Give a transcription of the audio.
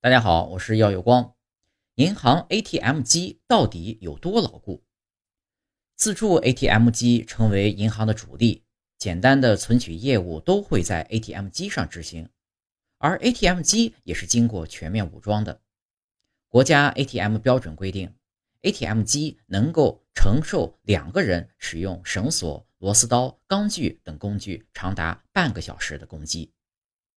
大家好，我是耀有光，银行 ATM 机到底有多牢固？自助 ATM 机成为银行的主力，简单的存取业务都会在 ATM 机上执行。而 ATM 机也是经过全面武装的，国家 ATM 标准规定 ATM 机能够承受两个人使用绳索、螺丝刀、钢锯等工具长达半个小时的攻击。